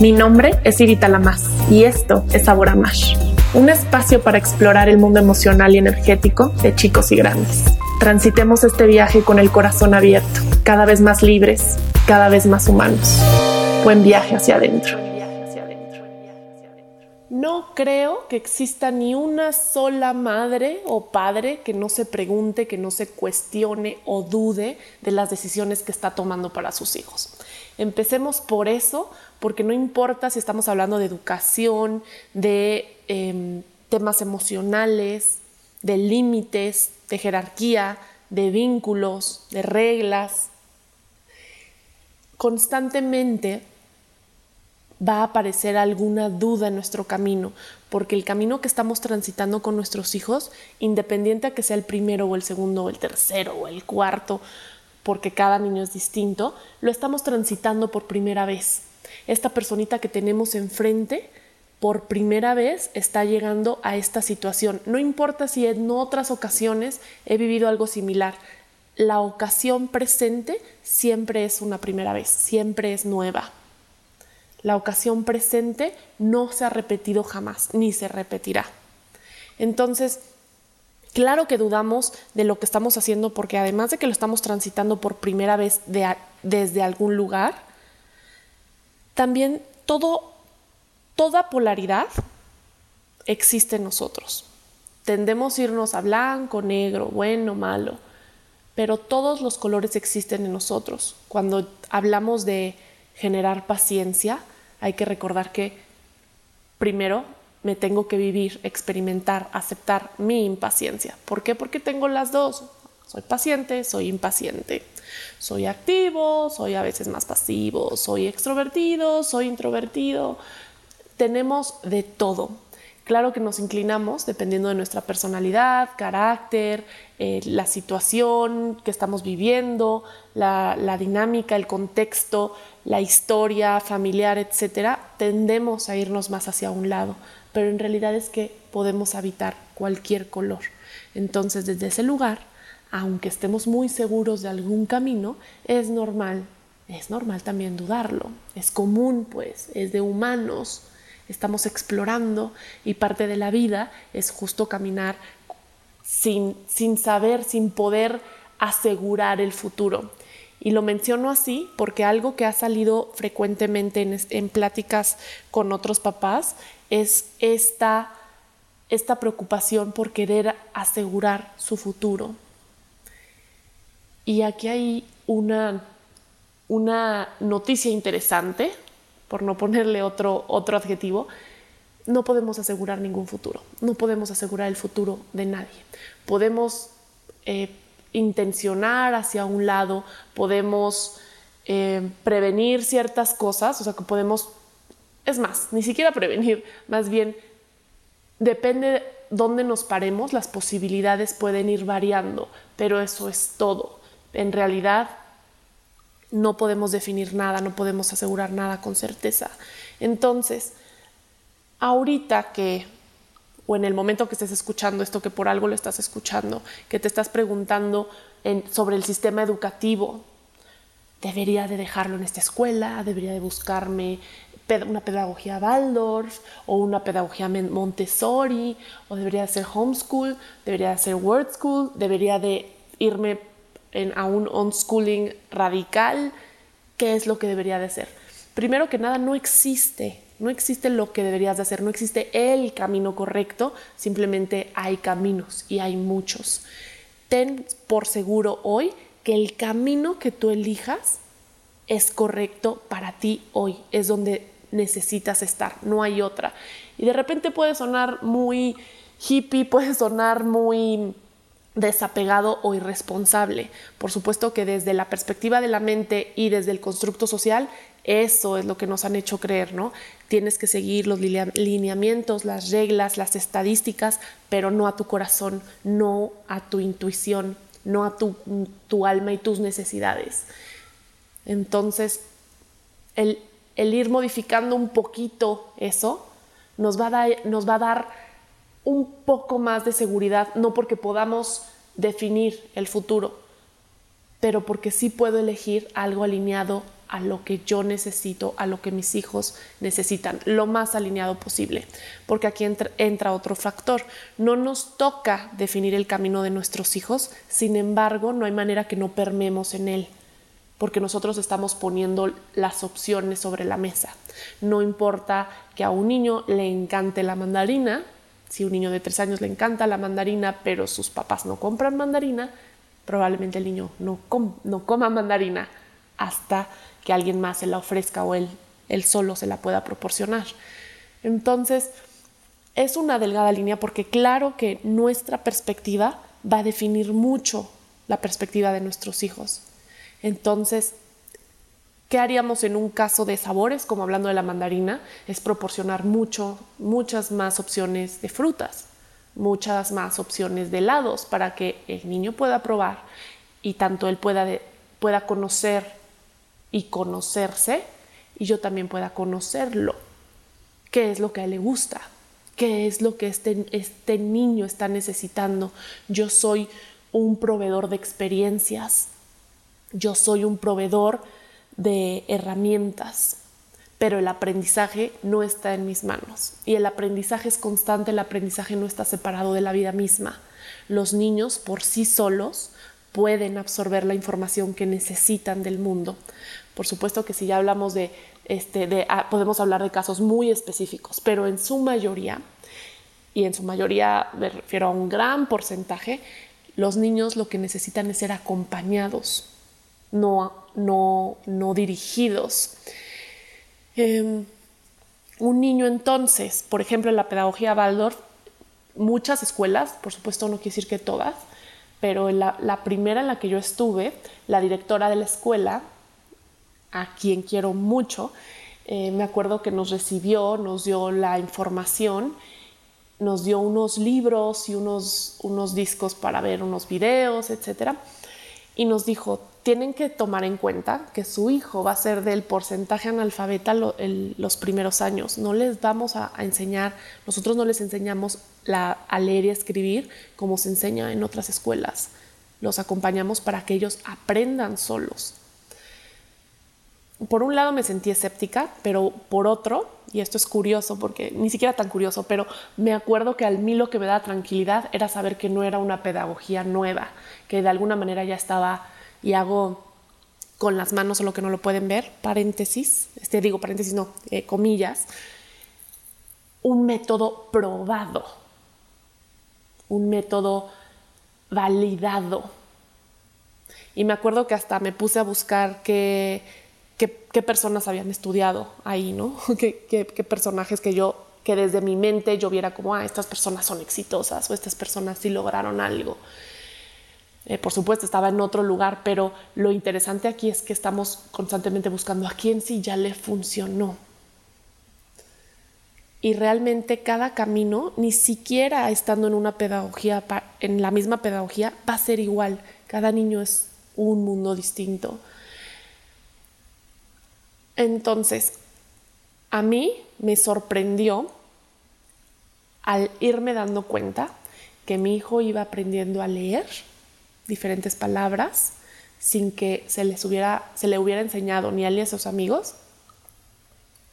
Mi nombre es Irita Lamas y esto es Sabor Mash, un espacio para explorar el mundo emocional y energético de chicos y grandes. Transitemos este viaje con el corazón abierto, cada vez más libres, cada vez más humanos. Buen viaje hacia adentro. No creo que exista ni una sola madre o padre que no se pregunte, que no se cuestione o dude de las decisiones que está tomando para sus hijos. Empecemos por eso, porque no importa si estamos hablando de educación, de em, temas emocionales, de límites, de jerarquía, de vínculos, de reglas. Constantemente va a aparecer alguna duda en nuestro camino, porque el camino que estamos transitando con nuestros hijos, independiente a que sea el primero o el segundo o el tercero o el cuarto, porque cada niño es distinto, lo estamos transitando por primera vez. Esta personita que tenemos enfrente, por primera vez está llegando a esta situación. No importa si en otras ocasiones he vivido algo similar. La ocasión presente siempre es una primera vez, siempre es nueva. La ocasión presente no se ha repetido jamás, ni se repetirá. Entonces, claro que dudamos de lo que estamos haciendo porque además de que lo estamos transitando por primera vez desde algún lugar, también toda polaridad existe en nosotros. Tendemos a irnos a blanco, negro, bueno, malo, pero todos los colores existen en nosotros. Cuando hablamos de generar paciencia, hay que recordar que primero me tengo que vivir, experimentar, aceptar mi impaciencia. ¿Por qué? Porque tengo las dos. Soy paciente, soy impaciente. Soy activo, soy a veces más pasivo, soy extrovertido, soy introvertido. Tenemos de todo. Claro que nos inclinamos dependiendo de nuestra personalidad, carácter, eh, la situación que estamos viviendo, la, la, dinámica, el contexto, la historia familiar, etcétera, tendemos a irnos más hacia un lado, pero en realidad es que podemos habitar cualquier color. Entonces, desde ese lugar, aunque estemos muy seguros de algún camino, es normal, es normal también dudarlo, es común, pues, es de humanos estamos explorando y parte de la vida es justo caminar sin, sin saber, sin poder asegurar el futuro. Y lo menciono así porque algo que ha salido frecuentemente en, en pláticas con otros papás es esta, esta preocupación por querer asegurar su futuro. Y aquí hay una, una noticia interesante por no ponerle otro, otro adjetivo, no podemos asegurar ningún futuro, no podemos asegurar el futuro de nadie. Podemos eh, intencionar hacia un lado, podemos eh, prevenir ciertas cosas, o sea que podemos, es más, ni siquiera prevenir, más bien depende de dónde nos paremos, las posibilidades pueden ir variando, pero eso es todo. En realidad, no podemos definir nada, no podemos asegurar nada con certeza. Entonces, ahorita que, o en el momento que estés escuchando esto, que por algo lo estás escuchando, que te estás preguntando sobre el sistema educativo, debería de dejarlo en esta escuela, debería de buscarme una pedagogía Waldorf o una pedagogía Montessori, o debería de ser homeschool, debería de ser word school, debería de irme a un unschooling radical, ¿qué es lo que debería de ser? Primero que nada, no existe, no existe lo que deberías de hacer, no existe el camino correcto, simplemente hay caminos y hay muchos. Ten por seguro hoy que el camino que tú elijas es correcto para ti hoy, es donde necesitas estar, no hay otra. Y de repente puede sonar muy hippie, puede sonar muy desapegado o irresponsable. Por supuesto que desde la perspectiva de la mente y desde el constructo social, eso es lo que nos han hecho creer, ¿no? Tienes que seguir los lineamientos, las reglas, las estadísticas, pero no a tu corazón, no a tu intuición, no a tu, tu alma y tus necesidades. Entonces, el, el ir modificando un poquito eso nos va a nos va a dar un poco más de seguridad, no porque podamos definir el futuro, pero porque sí puedo elegir algo alineado a lo que yo necesito, a lo que mis hijos necesitan, lo más alineado posible. Porque aquí entra, otro factor. No nos toca definir el camino de nuestros hijos, sin embargo, no hay manera que no permemos en él, porque nosotros estamos poniendo las opciones sobre la mesa. No importa que a un niño le encante la mandarina, si un niño de tres años le encanta la mandarina, pero sus papás no compran mandarina, probablemente el niño no, no coma mandarina hasta que alguien más se la ofrezca o él, él solo se la pueda proporcionar. Entonces, es una delgada línea porque claro que nuestra perspectiva va a definir mucho la perspectiva de nuestros hijos. Entonces, ¿qué haríamos en un caso de sabores, como hablando de la mandarina? Es proporcionar mucho, muchas más opciones de frutas, muchas más opciones de helados para que el niño pueda probar y tanto él pueda, pueda conocer y conocerse y yo también pueda conocerlo. ¿Qué es lo que a él le gusta? ¿Qué es lo que este, este niño está necesitando? Yo soy un proveedor de experiencias. Yo soy un proveedor de herramientas, pero el aprendizaje no está en mis manos. Y el aprendizaje es constante, el aprendizaje no está separado de la vida misma. Los niños por sí solos pueden absorber la información que necesitan del mundo. Por supuesto que si ya hablamos de, este, de, ah, podemos hablar de casos muy específicos, pero en su mayoría, y en su mayoría me refiero a un gran porcentaje, los niños lo que necesitan es ser acompañados, no, no, no dirigidos. Em, un niño entonces, por ejemplo, en la pedagogía Waldorf, muchas escuelas, por supuesto no quiere decir que todas, pero la, primera en la que yo estuve, la directora de la escuela, a quien quiero mucho, eh, me acuerdo que nos recibió, nos dio la información, nos dio unos libros y unos, unos discos para ver unos videos, etcétera, y nos dijo: tienen que tomar en cuenta que su hijo va a ser del porcentaje analfabeta los primeros años. No les vamos a, enseñar, nosotros no les enseñamos a leer y escribir como se enseña en otras escuelas. Los acompañamos para que ellos aprendan solos. Por un lado me sentí escéptica, pero por otro, y esto es curioso porque ni siquiera tan curioso, pero me acuerdo que al mí lo que me da tranquilidad era saber que no era una pedagogía nueva, que de alguna manera ya estaba y hago con las manos, lo que no lo pueden ver, paréntesis, este digo paréntesis, no, eh, comillas, un método probado, un método validado. Y me acuerdo que hasta me puse a buscar qué, qué, personas habían estudiado ahí, ¿no? ¿Qué, qué, personajes que yo, que desde mi mente yo viera como, ah, estas personas son exitosas o estas personas sí lograron algo. Eh, por supuesto, estaba en otro lugar, pero lo interesante aquí es que estamos constantemente buscando a quién sí ya le funcionó. Y realmente cada camino, ni siquiera estando en una pedagogía, en la misma pedagogía, va a ser igual. Cada niño es un mundo distinto. Entonces, a mí me sorprendió al irme dando cuenta que mi hijo iba aprendiendo a leer diferentes palabras sin que se, les hubiera, se le hubiera enseñado ni a él ni a sus amigos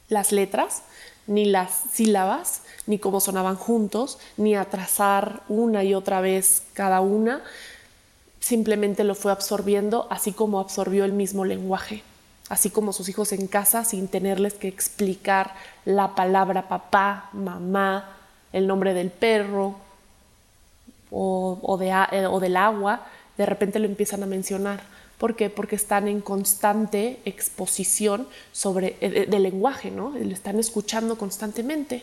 las letras, ni las sílabas, ni cómo sonaban juntos, ni a trazar una y otra vez cada una. Simplemente lo fue absorbiendo así como absorbió el mismo lenguaje, así como sus hijos en casa sin tenerles que explicar la palabra papá, mamá, el nombre del perro o, de, eh, o del agua, de repente lo empiezan a mencionar. ¿Por qué? Porque están en constante exposición sobre eh, lenguaje, ¿no? Lo están escuchando constantemente.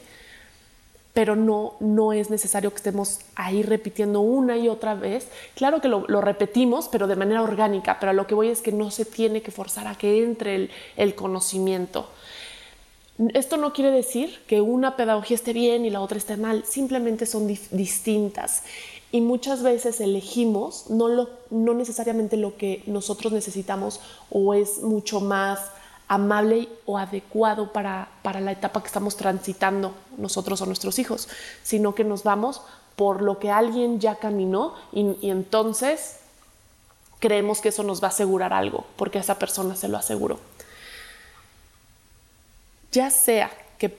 Pero no, no es necesario que estemos ahí repitiendo una y otra vez. Claro que lo, repetimos, pero de manera orgánica. Pero lo que voy es que no se tiene que forzar a que entre el conocimiento. Esto no quiere decir que una pedagogía esté bien y la otra esté mal, simplemente son distintas y muchas veces elegimos no, lo, no necesariamente lo que nosotros necesitamos o es mucho más amable o adecuado para, para la etapa que estamos transitando nosotros o nuestros hijos, sino que nos vamos por lo que alguien ya caminó y, y entonces creemos que eso nos va a asegurar algo, porque esa persona se lo aseguró. Ya sea que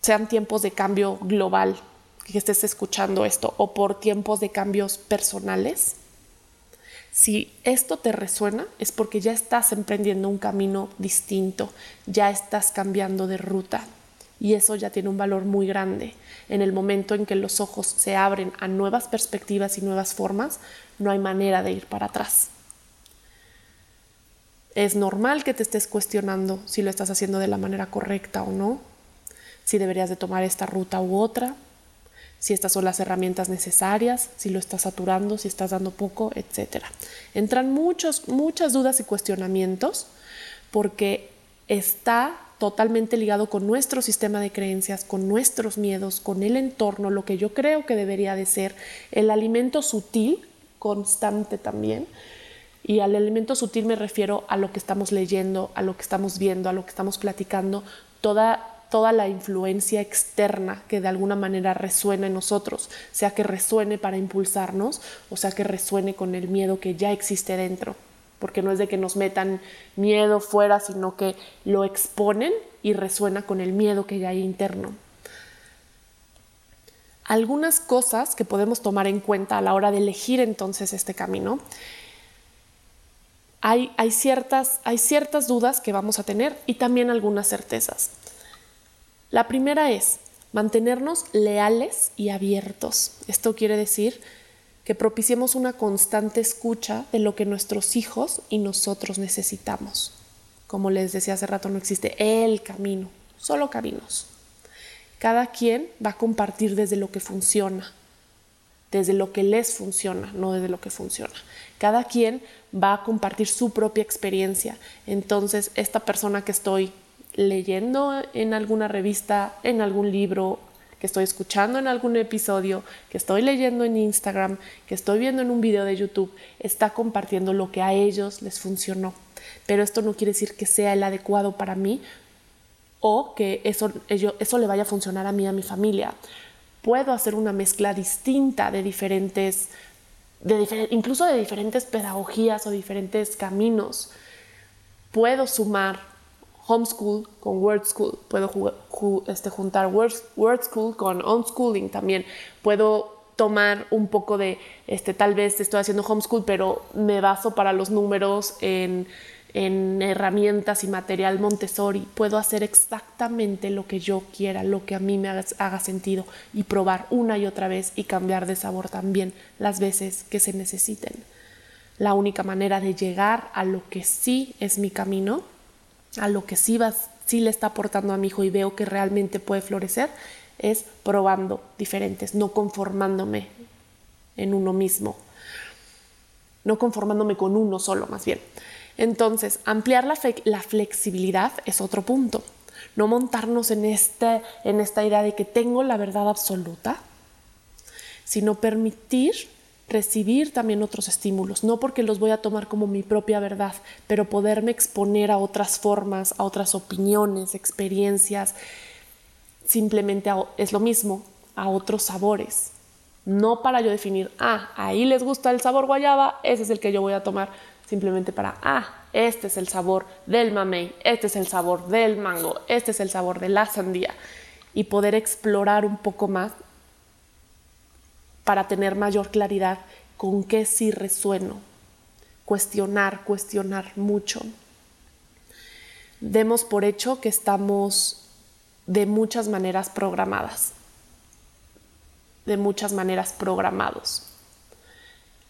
sean tiempos de cambio global, que estés escuchando esto, o por tiempos de cambios personales, si esto te resuena es porque ya estás emprendiendo un camino distinto, ya estás cambiando de ruta y eso ya tiene un valor muy grande. En el momento en que los ojos se abren a nuevas perspectivas y nuevas formas, no hay manera de ir para atrás. Es normal que te estés cuestionando si lo estás haciendo de la manera correcta o no, si deberías de tomar esta ruta u otra, si estas son las herramientas necesarias, si lo estás saturando, si estás dando poco, etc. Entran muchos, muchas dudas y cuestionamientos porque está totalmente ligado con nuestro sistema de creencias, con nuestros miedos, con el entorno, lo que yo creo que debería de ser el alimento sutil, constante también. Y al alimento sutil me refiero a lo que estamos leyendo, a lo que estamos viendo, a lo que estamos platicando, toda toda la influencia externa que de alguna manera resuena en nosotros, sea que resuene para impulsarnos o sea que resuene con el miedo que ya existe dentro, porque no es de que nos metan miedo fuera, sino que lo exponen y resuena con el miedo que ya hay interno. Algunas cosas que podemos tomar en cuenta a la hora de elegir entonces este camino. Hay, ciertas, hay ciertas dudas que vamos a tener y también algunas certezas. La primera es mantenernos leales y abiertos. Esto quiere decir que propiciemos una constante escucha de lo que nuestros hijos y nosotros necesitamos. Como les decía hace rato, no existe el camino, solo caminos. Cada quien va a compartir desde lo que funciona, desde lo que les funciona, no desde lo que funciona. Cada quien va a compartir su propia experiencia. Entonces, esta persona que estoy leyendo en alguna revista, en algún libro, que estoy escuchando en algún episodio, que estoy leyendo en Instagram, que estoy viendo en un video de YouTube, está compartiendo lo que a ellos les funcionó. Pero esto no quiere decir que sea el adecuado para mí o que eso, eso le vaya a funcionar a mí, a mi familia. Puedo hacer una mezcla distinta de diferentes, de incluso de diferentes pedagogías o diferentes caminos. Puedo sumar homeschool con word school, puedo este, juntar word, school con unschooling también, puedo tomar un poco de, este, tal vez estoy haciendo homeschool, pero me baso para los números en, en herramientas y material Montessori, puedo hacer exactamente lo que yo quiera, lo que a mí me haga sentido y probar una y otra vez y cambiar de sabor también las veces que se necesiten. La única manera de llegar a lo que sí es mi camino a lo que sí, sí le está aportando a mi hijo y veo que realmente puede florecer, es probando diferentes, no conformándome en uno mismo, no conformándome con uno solo más bien. Entonces, ampliar la, la flexibilidad es otro punto. No montarnos en, este, en esta idea de que tengo la verdad absoluta, sino permitir recibir también otros estímulos, no porque los voy a tomar como mi propia verdad, pero poderme exponer a otras formas, a otras opiniones, experiencias, simplemente es lo mismo, a otros sabores. No para yo definir, ah, ahí les gusta el sabor guayaba, ese es el que yo voy a tomar, simplemente para, ah, este es el sabor del mamey, este es el sabor del mango, este es el sabor de la sandía, y poder explorar un poco más para tener mayor claridad con qué sí resueno. Cuestionar, cuestionar mucho. Demos por hecho que estamos de muchas maneras programadas, de muchas maneras programados.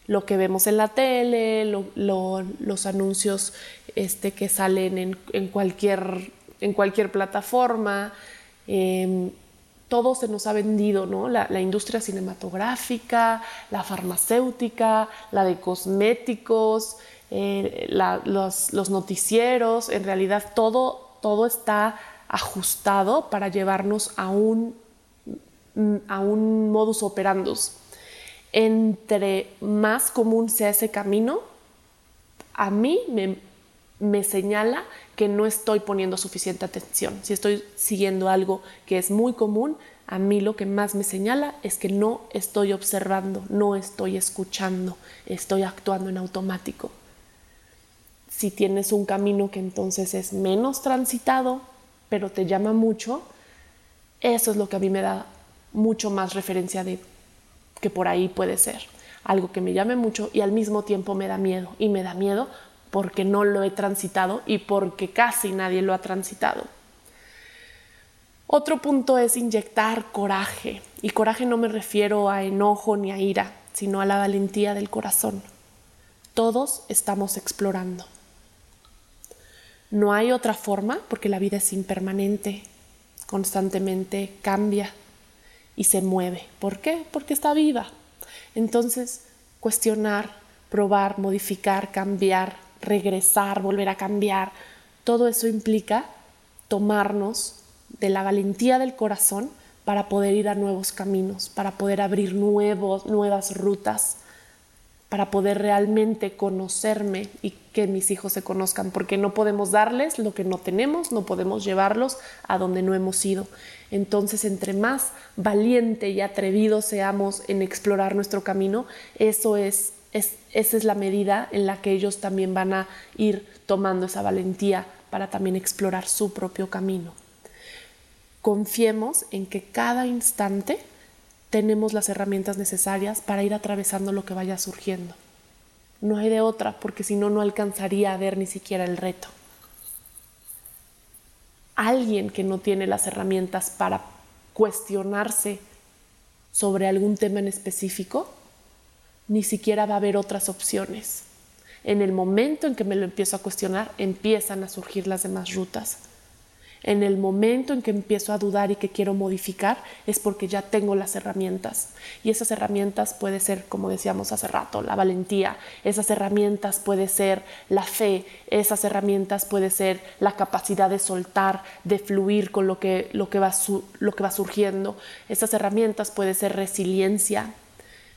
Lo que vemos en la tele, los anuncios este, que salen en, cualquier, en cualquier plataforma, em, todo se nos ha vendido, ¿no? La, industria cinematográfica, la farmacéutica, la de cosméticos, eh, los, noticieros, en realidad todo, todo está ajustado para llevarnos a un, a un modus operandus. Entre más común sea ese camino, a mí me, me señala que no estoy poniendo suficiente atención. Si estoy siguiendo algo que es muy común, a mí lo que más me señala es que no estoy observando, no estoy escuchando, estoy actuando en automático. si tienes un camino que entonces es menos transitado, pero te llama mucho, eso es lo que a mí me da mucho más referencia de que por ahí puede ser. Algo que me llame mucho y al mismo tiempo me da miedo. Y me da miedo porque no lo he transitado y porque casi nadie lo ha transitado. Otro punto es inyectar coraje. Y coraje no me refiero a enojo ni a ira, sino a la valentía del corazón. Todos estamos explorando. No hay otra forma porque la vida es impermanente, constantemente cambia y se mueve. ¿Por qué? Porque está viva. Entonces, cuestionar, probar, modificar, cambiar, regresar, volver a cambiar, todo eso implica tomarnos de la valentía del corazón para poder ir a nuevos caminos, para poder abrir nuevos, nuevas rutas, para poder realmente conocerme y que mis hijos se conozcan, porque no podemos darles lo que no tenemos, no podemos llevarlos a donde no hemos ido. Entonces, entre más valiente y atrevido seamos en explorar nuestro camino, eso es, es, esa es la medida en la que ellos también van a ir tomando esa valentía para también explorar su propio camino. Confiemos en que cada instante tenemos las herramientas necesarias para ir atravesando lo que vaya surgiendo. No hay de otra, porque si no, no alcanzaría a ver ni siquiera el reto. Alguien que no tiene las herramientas para cuestionarse sobre algún tema en específico, ni siquiera va a haber otras opciones. En el momento en que me lo empiezo a cuestionar, empiezan a surgir las demás rutas en el momento en que empiezo a dudar y que quiero modificar, es porque ya tengo las herramientas. Y esas herramientas puede ser, como decíamos hace rato, la valentía, esas herramientas puede ser la fe, esas herramientas puede ser la capacidad de soltar, de fluir con lo que, lo que, va, surgiendo. Esas herramientas puede ser resiliencia,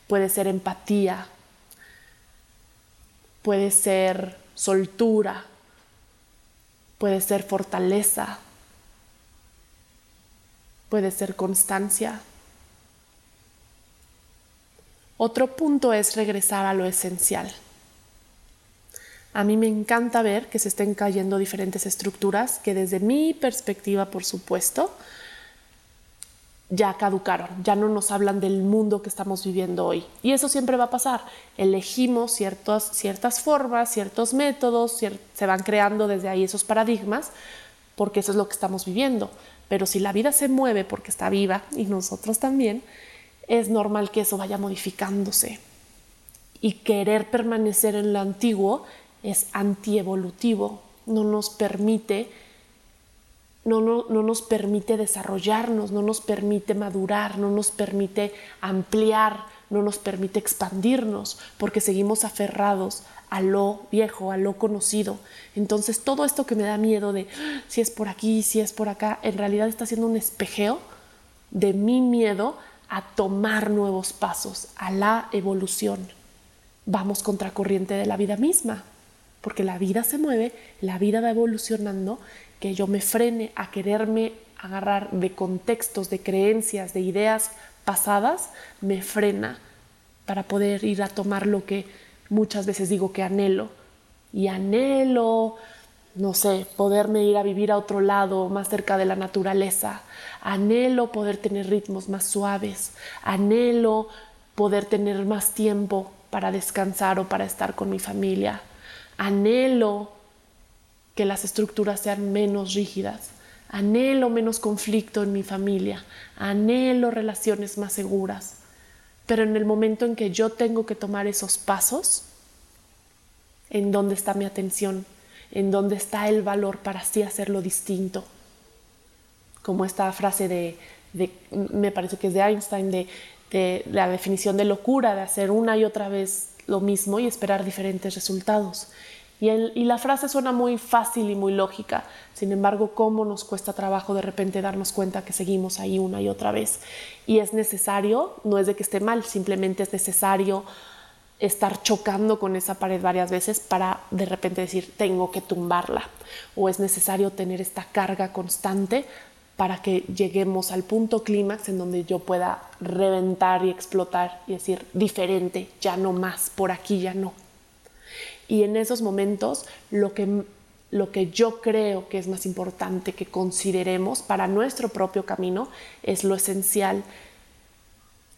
puede ser empatía, puede ser soltura, puede ser fortaleza, puede ser constancia. Otro punto es regresar a lo esencial. A mí me encanta ver que se estén cayendo diferentes estructuras que desde mi perspectiva, por supuesto, ya caducaron, ya no nos hablan del mundo que estamos viviendo hoy. Y eso siempre va a pasar. Elegimos ciertas, ciertas formas, ciertos métodos, se van creando desde ahí esos paradigmas, porque eso es lo que estamos viviendo. Pero si la vida se mueve porque está viva y nosotros también, es normal que eso vaya modificándose. Y querer permanecer en lo antiguo es antievolutivo, no nos permite no, no, no, nos permite desarrollarnos, no nos permite madurar, no nos permite ampliar, no nos permite expandirnos, porque seguimos aferrados a lo viejo, a lo conocido. Entonces todo esto que me da miedo de ah, si es por aquí, si es por acá, en realidad está siendo un espejeo de mi miedo a tomar nuevos pasos, a la evolución. Vamos contracorriente de la vida misma, porque la vida se mueve, la vida va evolucionando, que yo me frene a quererme agarrar de contextos, de creencias, de ideas pasadas, me frena para poder ir a tomar lo que muchas veces digo que anhelo. Y anhelo, no sé, poderme ir a vivir a otro lado, más cerca de la naturaleza, anhelo poder tener ritmos más suaves, anhelo poder tener más tiempo para descansar o para estar con mi familia, anhelo que las estructuras sean menos rígidas, anhelo menos conflicto en mi familia, anhelo relaciones más seguras. Pero en el momento en que yo tengo que tomar esos pasos, ¿en dónde está mi atención? ¿En dónde está el valor para así hacerlo distinto? Como esta frase de, me parece que es de Einstein, de la definición de locura, de hacer una y otra vez lo mismo y esperar diferentes resultados. Y, la frase suena muy fácil y muy lógica. Sin embargo, ¿cómo nos cuesta trabajo de repente darnos cuenta que seguimos ahí una y otra vez? Y es necesario, no es de que esté mal, simplemente es necesario estar chocando con esa pared varias veces para de repente decir, tengo que tumbarla. O es necesario tener esta carga constante para que lleguemos al punto clímax en donde yo pueda reventar y explotar y decir, diferente, ya no más, por aquí ya no. Y en esos momentos lo que, lo que yo creo que es más importante que consideremos para nuestro propio camino es lo esencial.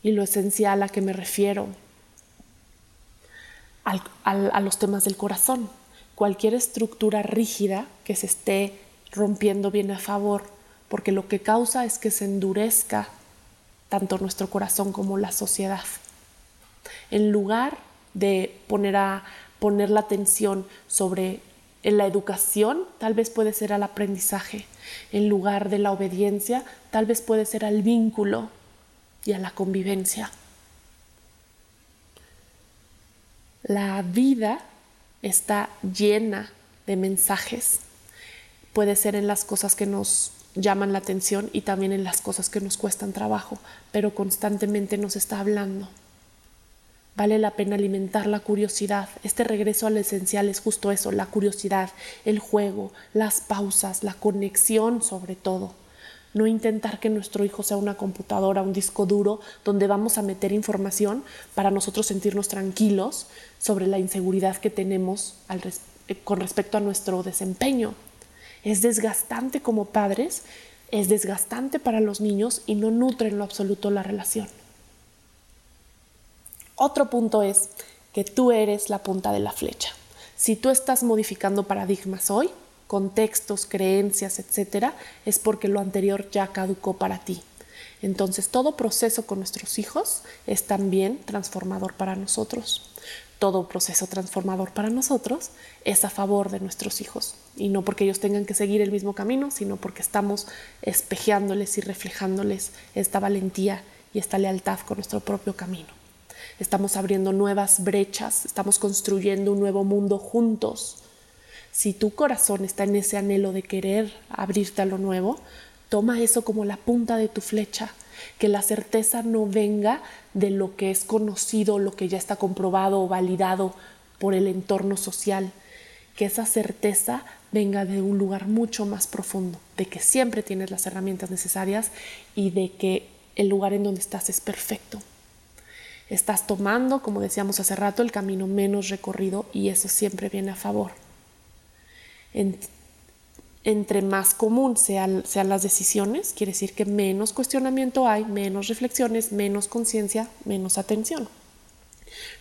Y lo esencial a que me refiero a los temas del corazón. Cualquier estructura rígida que se esté rompiendo viene a favor, porque lo que causa es que se endurezca tanto nuestro corazón como la sociedad. En lugar de poner, a, poner la atención sobre en la educación, tal vez puede ser al aprendizaje. En lugar de la obediencia, tal vez puede ser al vínculo y a la convivencia. La vida está llena de mensajes. Puede ser en las cosas que nos llaman la atención y también en las cosas que nos cuestan trabajo, pero constantemente nos está hablando. Vale la pena alimentar la curiosidad. Este regreso al esencial es justo eso, la curiosidad, el juego, las pausas, la conexión sobre todo. No intentar que nuestro hijo sea una computadora, un disco duro, donde vamos a meter información para nosotros sentirnos tranquilos sobre la inseguridad que tenemos eh, con respecto a nuestro desempeño. Es desgastante como padres, es desgastante para los niños y no nutre en lo absoluto la relación. Otro punto es que tú eres la punta de la flecha. Si tú estás modificando paradigmas hoy, contextos, creencias, etcétera, es porque lo anterior ya caducó para ti. Entonces, todo proceso con nuestros hijos es también transformador para nosotros. Todo proceso transformador para nosotros es a favor de nuestros hijos. Y no porque ellos tengan que seguir el mismo camino, sino porque estamos espejeándoles y reflejándoles esta valentía y esta lealtad con nuestro propio camino. Estamos abriendo nuevas brechas, estamos construyendo un nuevo mundo juntos si tu corazón está en ese anhelo de querer abrirte a lo nuevo, toma eso como la punta de tu flecha, que la certeza no venga de lo que es conocido, lo que ya está comprobado o validado por el entorno social, que esa certeza venga de un lugar mucho más profundo, de que siempre tienes las herramientas necesarias y de que el lugar en donde estás es perfecto. Estás tomando, como decíamos hace rato, el camino menos recorrido y eso siempre viene a favor entre más común sean, las decisiones, quiere decir que menos cuestionamiento hay, menos reflexiones, menos conciencia, menos atención.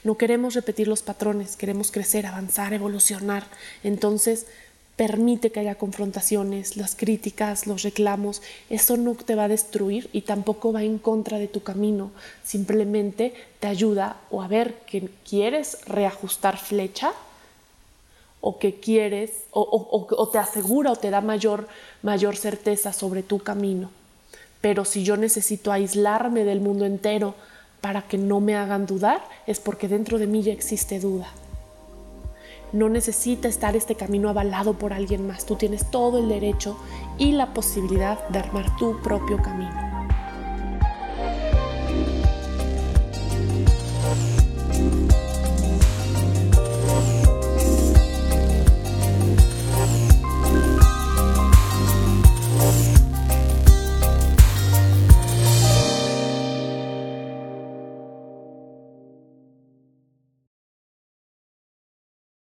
No queremos repetir los patrones, queremos crecer, avanzar, evolucionar. Entonces, permite que haya confrontaciones, las críticas, los reclamos. Eso no te va a destruir y tampoco va en contra de tu camino. Simplemente te ayuda o a ver que quieres reajustar flecha o que quieres o, te asegura o te da mayor, mayor certeza sobre tu camino. Pero si yo necesito aislarme del mundo entero para que no me hagan dudar, es porque dentro de mí ya existe duda. No necesita estar este camino avalado por alguien más. Tú tienes todo el derecho y la posibilidad de armar tu propio camino.